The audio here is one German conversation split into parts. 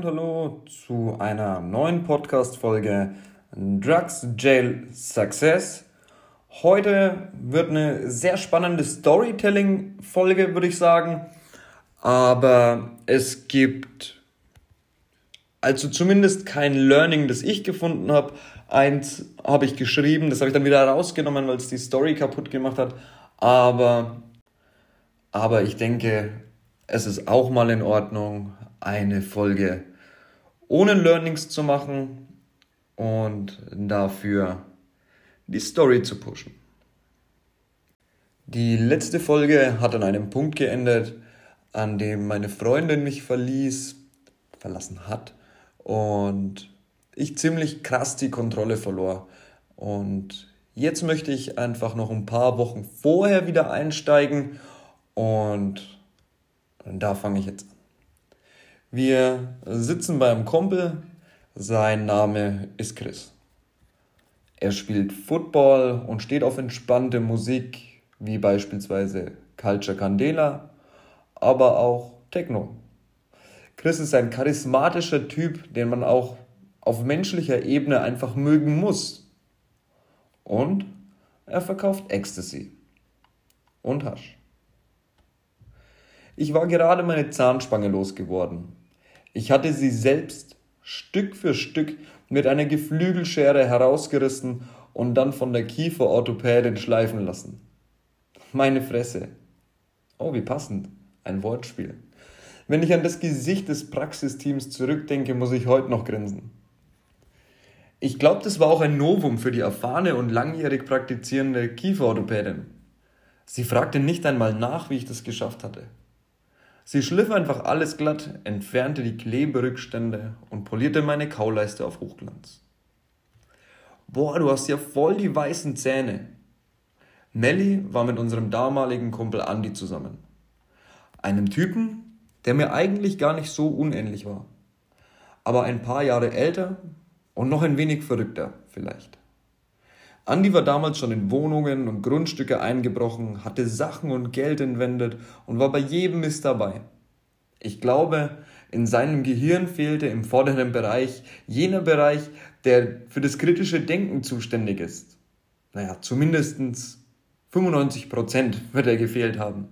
und hallo zu einer neuen Podcast-Folge Drugs Jail Success. Heute wird eine sehr spannende Storytelling-Folge, würde ich sagen. Aber es gibt also zumindest kein Learning, das ich gefunden habe. Eins habe ich geschrieben, das habe ich dann wieder rausgenommen, weil es die Story kaputt gemacht hat. Aber, aber ich denke, es ist auch mal in Ordnung, eine Folge ohne Learnings zu machen und dafür die Story zu pushen. Die letzte Folge hat an einem Punkt geendet, an dem meine Freundin mich verließ, verlassen hat und ich ziemlich krass die Kontrolle verlor. Und jetzt möchte ich einfach noch ein paar Wochen vorher wieder einsteigen und da fange ich jetzt. Wir sitzen beim Kumpel. Sein Name ist Chris. Er spielt Football und steht auf entspannte Musik, wie beispielsweise Culture Candela, aber auch Techno. Chris ist ein charismatischer Typ, den man auch auf menschlicher Ebene einfach mögen muss. Und er verkauft Ecstasy und Hasch. Ich war gerade meine Zahnspange losgeworden ich hatte sie selbst Stück für Stück mit einer Geflügelschere herausgerissen und dann von der Kieferorthopädin schleifen lassen. Meine Fresse. Oh, wie passend. Ein Wortspiel. Wenn ich an das Gesicht des Praxisteams zurückdenke, muss ich heute noch grinsen. Ich glaube, das war auch ein Novum für die erfahrene und langjährig praktizierende Kieferorthopädin. Sie fragte nicht einmal nach, wie ich das geschafft hatte. Sie schliff einfach alles glatt, entfernte die Kleberückstände und polierte meine Kauleiste auf Hochglanz. Boah, du hast ja voll die weißen Zähne. Melly war mit unserem damaligen Kumpel Andy zusammen. Einem Typen, der mir eigentlich gar nicht so unähnlich war. Aber ein paar Jahre älter und noch ein wenig verrückter vielleicht. Andi war damals schon in Wohnungen und Grundstücke eingebrochen, hatte Sachen und Geld entwendet und war bei jedem Mist dabei. Ich glaube, in seinem Gehirn fehlte im vorderen Bereich jener Bereich, der für das kritische Denken zuständig ist. Naja, zumindestens 95 Prozent wird er gefehlt haben.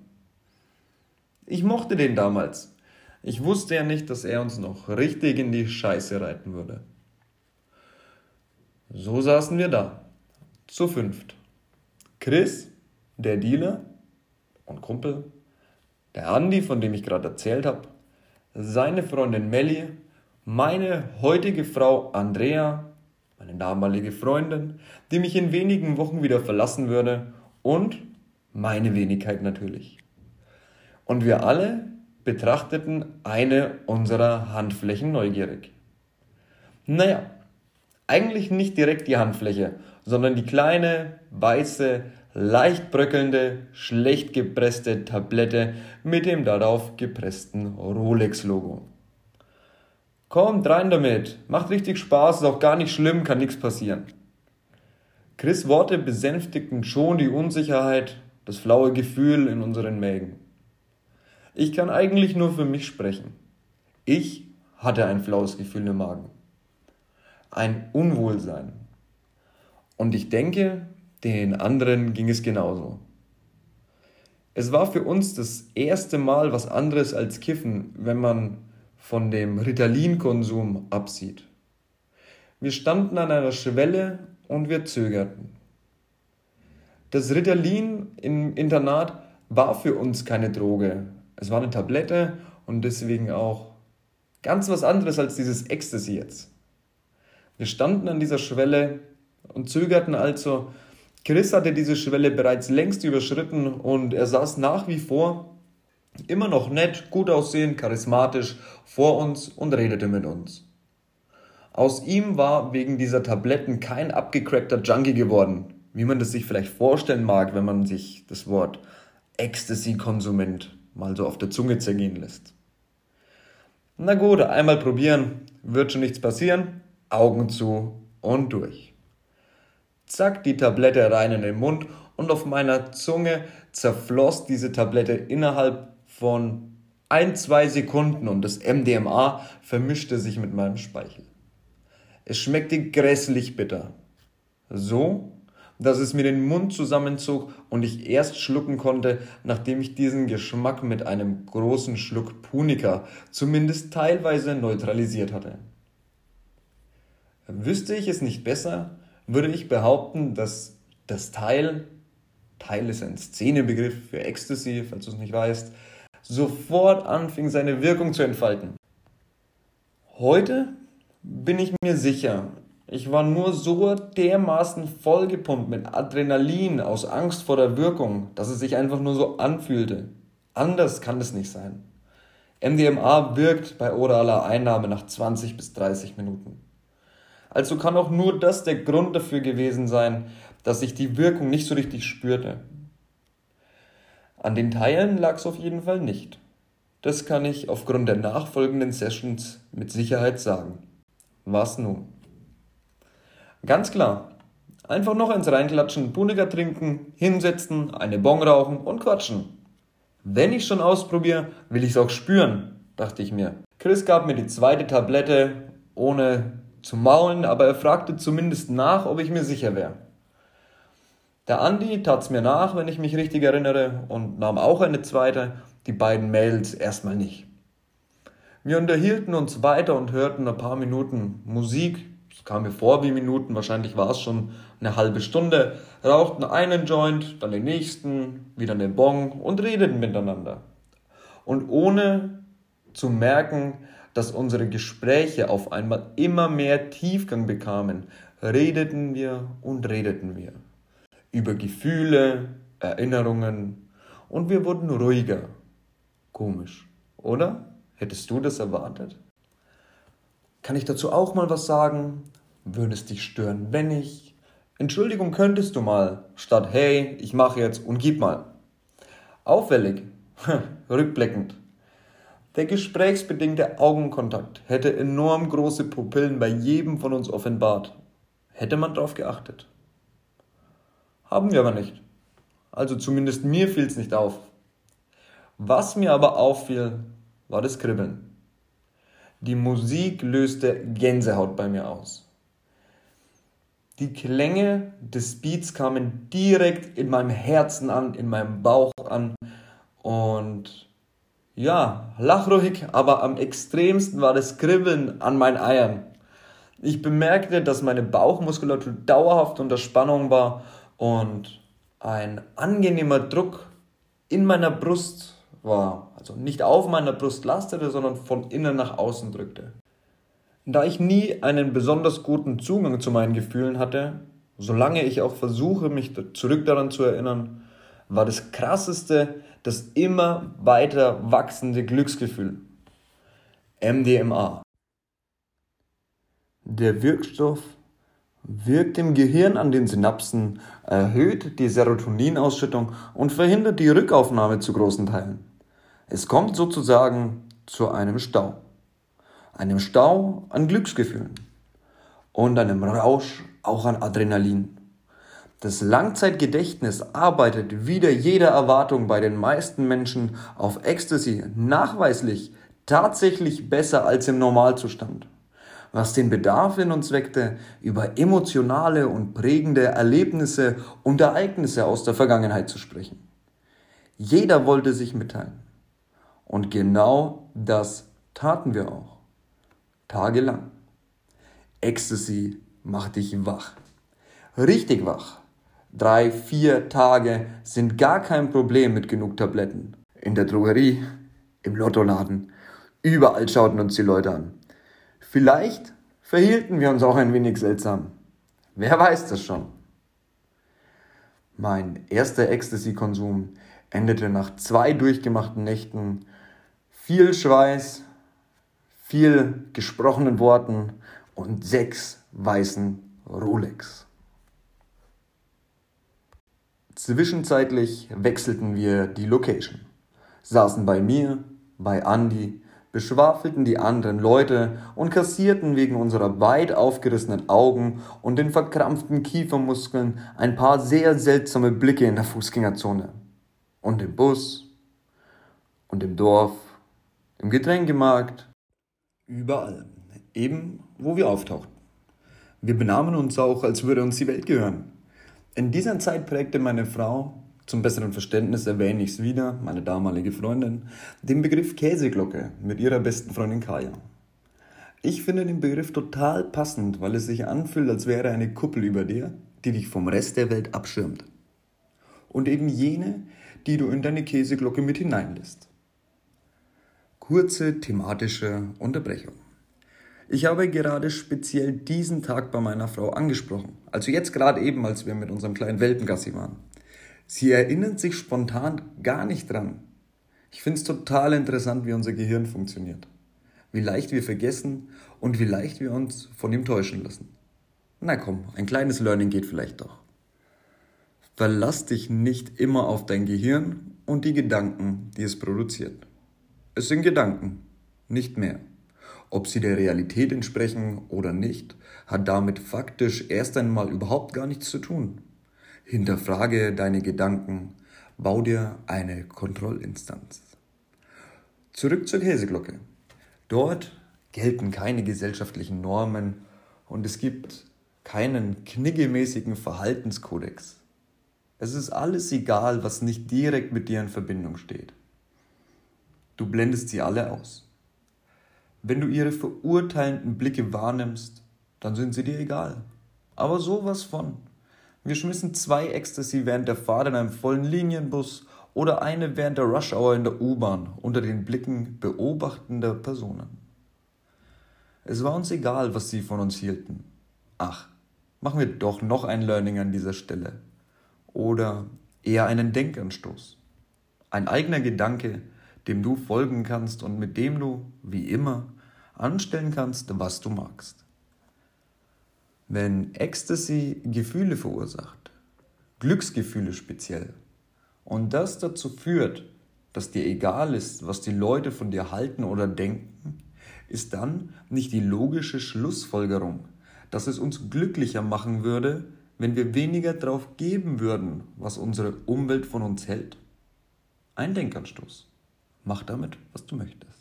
Ich mochte den damals. Ich wusste ja nicht, dass er uns noch richtig in die Scheiße reiten würde. So saßen wir da zu fünft. Chris, der Dealer und Kumpel, der Andi, von dem ich gerade erzählt habe, seine Freundin Melli, meine heutige Frau Andrea, meine damalige Freundin, die mich in wenigen Wochen wieder verlassen würde und meine Wenigkeit natürlich. Und wir alle betrachteten eine unserer Handflächen neugierig. Naja, eigentlich nicht direkt die Handfläche, sondern die kleine, weiße, leicht bröckelnde, schlecht gepresste Tablette mit dem darauf gepressten Rolex-Logo. Kommt rein damit, macht richtig Spaß, ist auch gar nicht schlimm, kann nichts passieren. Chris Worte besänftigten schon die Unsicherheit, das flaue Gefühl in unseren Mägen. Ich kann eigentlich nur für mich sprechen. Ich hatte ein flaues Gefühl im Magen. Ein Unwohlsein, und ich denke, den anderen ging es genauso. Es war für uns das erste Mal was anderes als Kiffen, wenn man von dem Ritalin-Konsum absieht. Wir standen an einer Schwelle und wir zögerten. Das Ritalin im Internat war für uns keine Droge. Es war eine Tablette und deswegen auch ganz was anderes als dieses Ecstasy jetzt. Wir standen an dieser Schwelle und zögerten also. Chris hatte diese Schwelle bereits längst überschritten und er saß nach wie vor immer noch nett, gut aussehend, charismatisch vor uns und redete mit uns. Aus ihm war wegen dieser Tabletten kein abgecrackter Junkie geworden, wie man das sich vielleicht vorstellen mag, wenn man sich das Wort Ecstasy-Konsument mal so auf der Zunge zergehen lässt. Na gut, einmal probieren, wird schon nichts passieren, Augen zu und durch. Zack, die Tablette rein in den Mund und auf meiner Zunge zerfloss diese Tablette innerhalb von Ein, zwei Sekunden und das MDMA vermischte sich mit meinem Speichel. Es schmeckte grässlich bitter. So, dass es mir den Mund zusammenzog und ich erst schlucken konnte, nachdem ich diesen Geschmack mit einem großen Schluck Punika zumindest teilweise neutralisiert hatte. Wüsste ich es nicht besser, würde ich behaupten, dass das Teil, Teil ist ein Szenebegriff für Ecstasy, falls du es nicht weißt, sofort anfing seine Wirkung zu entfalten. Heute bin ich mir sicher, ich war nur so dermaßen vollgepumpt mit Adrenalin aus Angst vor der Wirkung, dass es sich einfach nur so anfühlte. Anders kann es nicht sein. MDMA wirkt bei oraler Einnahme nach 20 bis 30 Minuten. Also kann auch nur das der Grund dafür gewesen sein, dass ich die Wirkung nicht so richtig spürte. An den Teilen lag es auf jeden Fall nicht. Das kann ich aufgrund der nachfolgenden Sessions mit Sicherheit sagen. Was nun? Ganz klar. Einfach noch eins reinklatschen, Puniger trinken, hinsetzen, eine Bon rauchen und quatschen. Wenn ich schon ausprobiere, will ich es auch spüren, dachte ich mir. Chris gab mir die zweite Tablette, ohne zu maulen, aber er fragte zumindest nach, ob ich mir sicher wäre. Der Andi tat's mir nach, wenn ich mich richtig erinnere, und nahm auch eine zweite, die beiden Mädels erstmal nicht. Wir unterhielten uns weiter und hörten ein paar Minuten Musik, es kam mir vor wie Minuten, wahrscheinlich war es schon eine halbe Stunde, rauchten einen Joint, dann den nächsten, wieder einen Bong und redeten miteinander. Und ohne zu merken, dass unsere Gespräche auf einmal immer mehr Tiefgang bekamen, redeten wir und redeten wir. Über Gefühle, Erinnerungen und wir wurden ruhiger. Komisch, oder? Hättest du das erwartet? Kann ich dazu auch mal was sagen? Würde es dich stören, wenn ich? Entschuldigung, könntest du mal, statt hey, ich mache jetzt und gib mal. Auffällig, rückblickend. Der gesprächsbedingte Augenkontakt hätte enorm große Pupillen bei jedem von uns offenbart. Hätte man darauf geachtet. Haben wir aber nicht. Also zumindest mir fiel es nicht auf. Was mir aber auffiel, war das Kribbeln. Die Musik löste Gänsehaut bei mir aus. Die Klänge des Beats kamen direkt in meinem Herzen an, in meinem Bauch an und ja, lachruhig, aber am extremsten war das Kribbeln an meinen Eiern. Ich bemerkte, dass meine Bauchmuskulatur dauerhaft unter Spannung war und ein angenehmer Druck in meiner Brust war, also nicht auf meiner Brust lastete, sondern von innen nach außen drückte. Da ich nie einen besonders guten Zugang zu meinen Gefühlen hatte, solange ich auch versuche, mich zurück daran zu erinnern, war das krasseste das immer weiter wachsende Glücksgefühl. MDMA. Der Wirkstoff wirkt im Gehirn an den Synapsen, erhöht die Serotoninausschüttung und verhindert die Rückaufnahme zu großen Teilen. Es kommt sozusagen zu einem Stau. Einem Stau an Glücksgefühlen und einem Rausch auch an Adrenalin. Das Langzeitgedächtnis arbeitet wider jede Erwartung bei den meisten Menschen auf Ecstasy nachweislich tatsächlich besser als im Normalzustand, was den Bedarf in uns weckte, über emotionale und prägende Erlebnisse und Ereignisse aus der Vergangenheit zu sprechen. Jeder wollte sich mitteilen. Und genau das taten wir auch. Tagelang. Ecstasy macht dich wach. Richtig wach. Drei, vier Tage sind gar kein Problem mit genug Tabletten. In der Drogerie, im Lottoladen, überall schauten uns die Leute an. Vielleicht verhielten wir uns auch ein wenig seltsam. Wer weiß das schon? Mein erster Ecstasy-Konsum endete nach zwei durchgemachten Nächten viel Schweiß, viel gesprochenen Worten und sechs weißen Rolex. Zwischenzeitlich wechselten wir die Location, saßen bei mir, bei Andy, beschwafelten die anderen Leute und kassierten wegen unserer weit aufgerissenen Augen und den verkrampften Kiefermuskeln ein paar sehr seltsame Blicke in der Fußgängerzone. Und im Bus und im Dorf im Getränkemarkt, überall, eben wo wir auftauchten. Wir benahmen uns auch, als würde uns die Welt gehören. In dieser Zeit prägte meine Frau, zum besseren Verständnis erwähne ich es wieder, meine damalige Freundin, den Begriff Käseglocke mit ihrer besten Freundin Kaya. Ich finde den Begriff total passend, weil es sich anfühlt, als wäre eine Kuppel über dir, die dich vom Rest der Welt abschirmt. Und eben jene, die du in deine Käseglocke mit hineinlässt. Kurze thematische Unterbrechung. Ich habe gerade speziell diesen Tag bei meiner Frau angesprochen. Also jetzt gerade eben, als wir mit unserem kleinen Welpengassi waren. Sie erinnert sich spontan gar nicht dran. Ich finde es total interessant, wie unser Gehirn funktioniert. Wie leicht wir vergessen und wie leicht wir uns von ihm täuschen lassen. Na komm, ein kleines Learning geht vielleicht doch. Verlass dich nicht immer auf dein Gehirn und die Gedanken, die es produziert. Es sind Gedanken, nicht mehr. Ob sie der Realität entsprechen oder nicht, hat damit faktisch erst einmal überhaupt gar nichts zu tun. Hinterfrage deine Gedanken, bau dir eine Kontrollinstanz. Zurück zur Käseglocke. Dort gelten keine gesellschaftlichen Normen und es gibt keinen kniggemäßigen Verhaltenskodex. Es ist alles egal, was nicht direkt mit dir in Verbindung steht. Du blendest sie alle aus. Wenn du ihre verurteilenden Blicke wahrnimmst, dann sind sie dir egal. Aber sowas von. Wir schmissen zwei Ecstasy während der Fahrt in einem vollen Linienbus oder eine während der Rush Hour in der U-Bahn unter den Blicken beobachtender Personen. Es war uns egal, was sie von uns hielten. Ach, machen wir doch noch ein Learning an dieser Stelle. Oder eher einen Denkanstoß. Ein eigener Gedanke, dem du folgen kannst und mit dem du, wie immer, anstellen kannst, was du magst. Wenn Ecstasy Gefühle verursacht, Glücksgefühle speziell, und das dazu führt, dass dir egal ist, was die Leute von dir halten oder denken, ist dann nicht die logische Schlussfolgerung, dass es uns glücklicher machen würde, wenn wir weniger drauf geben würden, was unsere Umwelt von uns hält? Ein Denkanstoß. Mach damit, was du möchtest.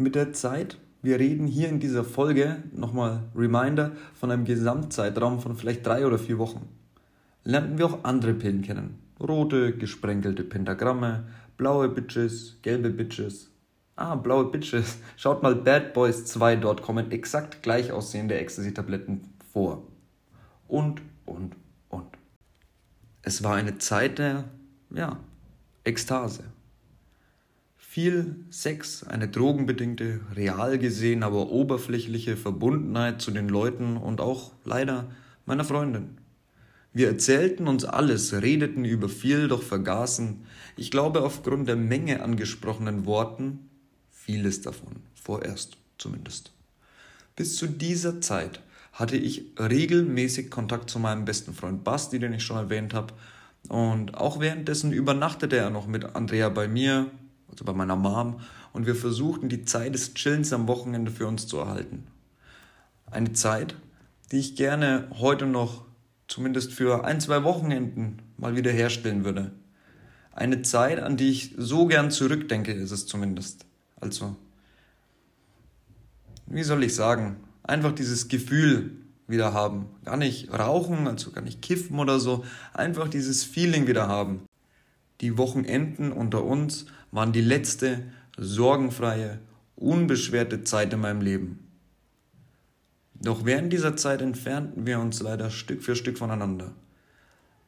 Mit der Zeit, wir reden hier in dieser Folge, nochmal Reminder, von einem Gesamtzeitraum von vielleicht drei oder vier Wochen. Lernten wir auch andere Pillen kennen. Rote, gesprenkelte Pentagramme, blaue Bitches, gelbe Bitches. Ah, blaue Bitches. Schaut mal Bad Boys 2, dort kommen exakt gleich aussehende Ecstasy-Tabletten vor. Und, und, und. Es war eine Zeit der, ja, Ekstase. Viel Sex, eine drogenbedingte, real gesehen, aber oberflächliche Verbundenheit zu den Leuten und auch leider meiner Freundin. Wir erzählten uns alles, redeten über viel, doch vergaßen, ich glaube aufgrund der Menge angesprochenen Worten, vieles davon, vorerst zumindest. Bis zu dieser Zeit hatte ich regelmäßig Kontakt zu meinem besten Freund Basti, den ich schon erwähnt habe, und auch währenddessen übernachtete er noch mit Andrea bei mir, also bei meiner Mom, und wir versuchten die Zeit des Chillens am Wochenende für uns zu erhalten. Eine Zeit, die ich gerne heute noch zumindest für ein, zwei Wochenenden mal wieder herstellen würde. Eine Zeit, an die ich so gern zurückdenke, ist es zumindest. Also, wie soll ich sagen, einfach dieses Gefühl, wieder haben. Gar nicht rauchen, also gar nicht kiffen oder so, einfach dieses Feeling wieder haben. Die Wochenenden unter uns waren die letzte sorgenfreie, unbeschwerte Zeit in meinem Leben. Doch während dieser Zeit entfernten wir uns leider Stück für Stück voneinander.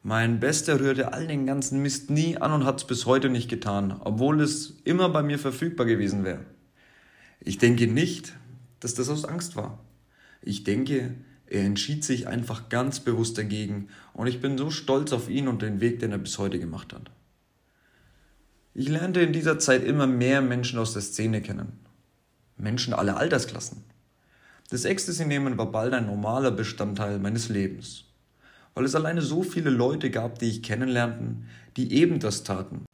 Mein Bester rührte all den ganzen Mist nie an und hat es bis heute nicht getan, obwohl es immer bei mir verfügbar gewesen wäre. Ich denke nicht, dass das aus Angst war. Ich denke, er entschied sich einfach ganz bewusst dagegen und ich bin so stolz auf ihn und den Weg, den er bis heute gemacht hat. Ich lernte in dieser Zeit immer mehr Menschen aus der Szene kennen. Menschen aller Altersklassen. Das Ecstasy-Nehmen war bald ein normaler Bestandteil meines Lebens, weil es alleine so viele Leute gab, die ich kennenlernten, die eben das taten,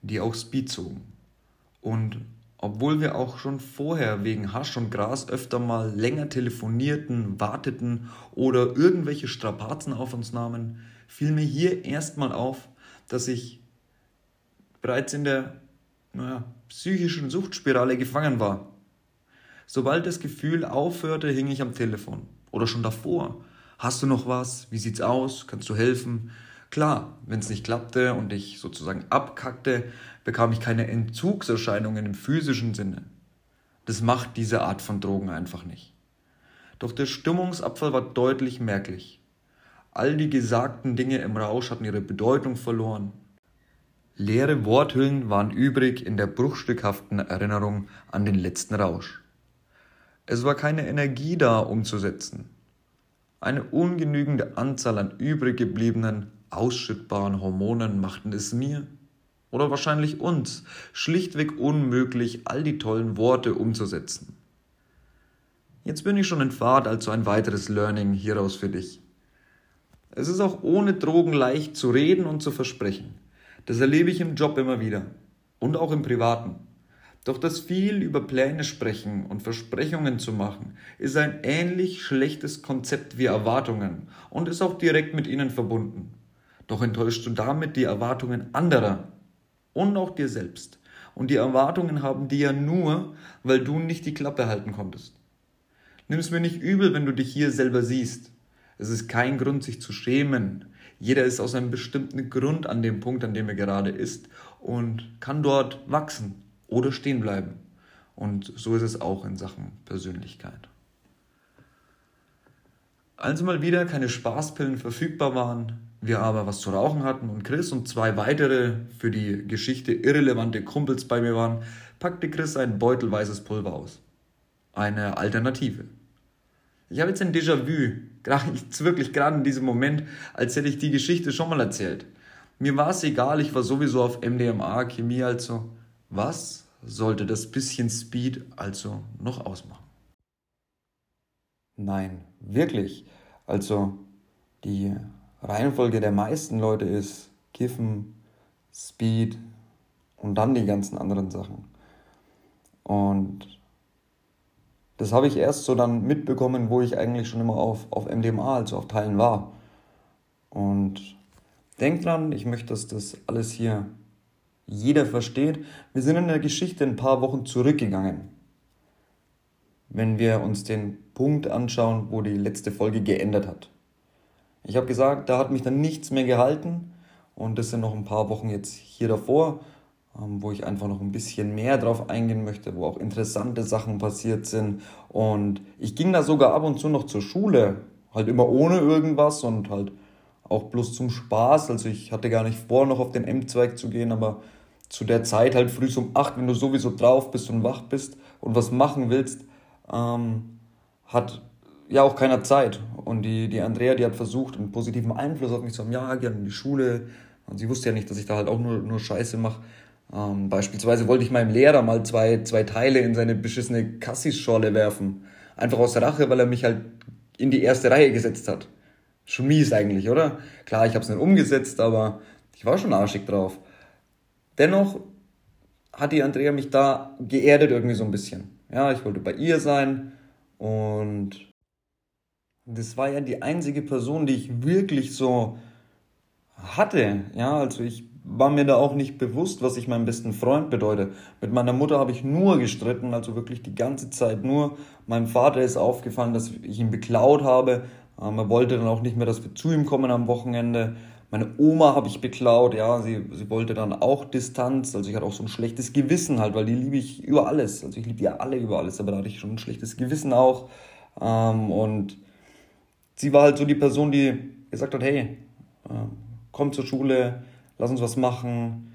die auch Speed zogen. Und obwohl wir auch schon vorher wegen Hasch und Gras öfter mal länger telefonierten, warteten oder irgendwelche Strapazen auf uns nahmen, fiel mir hier erstmal auf, dass ich bereits in der naja, psychischen Suchtspirale gefangen war. Sobald das Gefühl aufhörte, hing ich am Telefon. Oder schon davor. Hast du noch was? Wie sieht's aus? Kannst du helfen? Klar, wenn es nicht klappte und ich sozusagen abkackte, bekam ich keine Entzugserscheinungen im physischen Sinne. Das macht diese Art von Drogen einfach nicht. Doch der Stimmungsabfall war deutlich merklich. All die gesagten Dinge im Rausch hatten ihre Bedeutung verloren. Leere Worthüllen waren übrig in der bruchstückhaften Erinnerung an den letzten Rausch. Es war keine Energie da umzusetzen. Eine ungenügende Anzahl an übrig gebliebenen, ausschüttbaren Hormonen machten es mir oder wahrscheinlich uns schlichtweg unmöglich, all die tollen Worte umzusetzen. Jetzt bin ich schon in Fahrt, also ein weiteres Learning hieraus für dich. Es ist auch ohne Drogen leicht zu reden und zu versprechen. Das erlebe ich im Job immer wieder und auch im Privaten. Doch das viel über Pläne sprechen und Versprechungen zu machen, ist ein ähnlich schlechtes Konzept wie Erwartungen und ist auch direkt mit ihnen verbunden. Doch enttäuschst du damit die Erwartungen anderer und auch dir selbst. Und die Erwartungen haben die ja nur, weil du nicht die Klappe halten konntest. Nimm es mir nicht übel, wenn du dich hier selber siehst. Es ist kein Grund, sich zu schämen. Jeder ist aus einem bestimmten Grund an dem Punkt, an dem er gerade ist und kann dort wachsen oder stehen bleiben. Und so ist es auch in Sachen Persönlichkeit. Als mal wieder keine Spaßpillen verfügbar waren, wir aber was zu rauchen hatten und Chris und zwei weitere für die Geschichte irrelevante Kumpels bei mir waren, packte Chris ein Beutel weißes Pulver aus. Eine Alternative. Ich habe jetzt ein Déjà-vu, jetzt wirklich gerade in diesem Moment, als hätte ich die Geschichte schon mal erzählt. Mir war es egal, ich war sowieso auf MDMA, Chemie also. Was sollte das bisschen Speed also noch ausmachen? Nein, wirklich. Also die Reihenfolge der meisten Leute ist Kiffen, Speed und dann die ganzen anderen Sachen. Und das habe ich erst so dann mitbekommen, wo ich eigentlich schon immer auf, auf MDMA, also auf Teilen war. Und denk dran, ich möchte, dass das alles hier jeder versteht. Wir sind in der Geschichte ein paar Wochen zurückgegangen. Wenn wir uns den Punkt anschauen, wo die letzte Folge geändert hat. Ich habe gesagt, da hat mich dann nichts mehr gehalten und das sind noch ein paar Wochen jetzt hier davor, wo ich einfach noch ein bisschen mehr drauf eingehen möchte, wo auch interessante Sachen passiert sind und ich ging da sogar ab und zu noch zur Schule, halt immer ohne irgendwas und halt auch bloß zum Spaß, also ich hatte gar nicht vor, noch auf den M-Zweig zu gehen, aber zu der Zeit halt früh um 8, wenn du sowieso drauf bist und wach bist und was machen willst, ähm, hat ja auch keiner Zeit. Und die, die Andrea, die hat versucht, einen positiven Einfluss auf mich zu haben, ja, gerne in die Schule. Und sie wusste ja nicht, dass ich da halt auch nur, nur Scheiße mache. Ähm, beispielsweise wollte ich meinem Lehrer mal zwei, zwei Teile in seine beschissene Cassis-Schorle werfen. Einfach aus Rache, weil er mich halt in die erste Reihe gesetzt hat. Schon mies eigentlich, oder? Klar, ich habe es nicht umgesetzt, aber ich war schon arschig drauf. Dennoch hat die Andrea mich da geerdet irgendwie so ein bisschen. Ja, ich wollte bei ihr sein und das war ja die einzige Person, die ich wirklich so hatte. Ja, also ich war mir da auch nicht bewusst, was ich meinem besten Freund bedeute. Mit meiner Mutter habe ich nur gestritten, also wirklich die ganze Zeit nur. Meinem Vater ist aufgefallen, dass ich ihn beklaut habe. Ähm, er wollte dann auch nicht mehr, dass wir zu ihm kommen am Wochenende. Meine Oma habe ich beklaut, ja, sie, sie wollte dann auch Distanz, also ich hatte auch so ein schlechtes Gewissen halt, weil die liebe ich über alles, also ich liebe ja alle über alles, aber da hatte ich schon ein schlechtes Gewissen auch ähm, und sie war halt so die Person, die gesagt hat, hey, äh, komm zur Schule, lass uns was machen,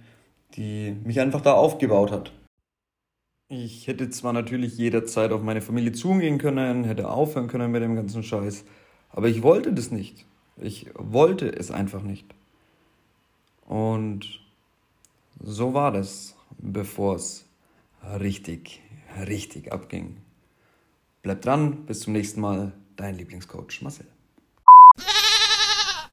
die mich einfach da aufgebaut hat. Ich hätte zwar natürlich jederzeit auf meine Familie zugehen können, hätte aufhören können mit dem ganzen Scheiß, aber ich wollte das nicht. Ich wollte es einfach nicht. Und so war das, bevor es richtig, richtig abging. Bleib dran, bis zum nächsten Mal, dein Lieblingscoach Marcel.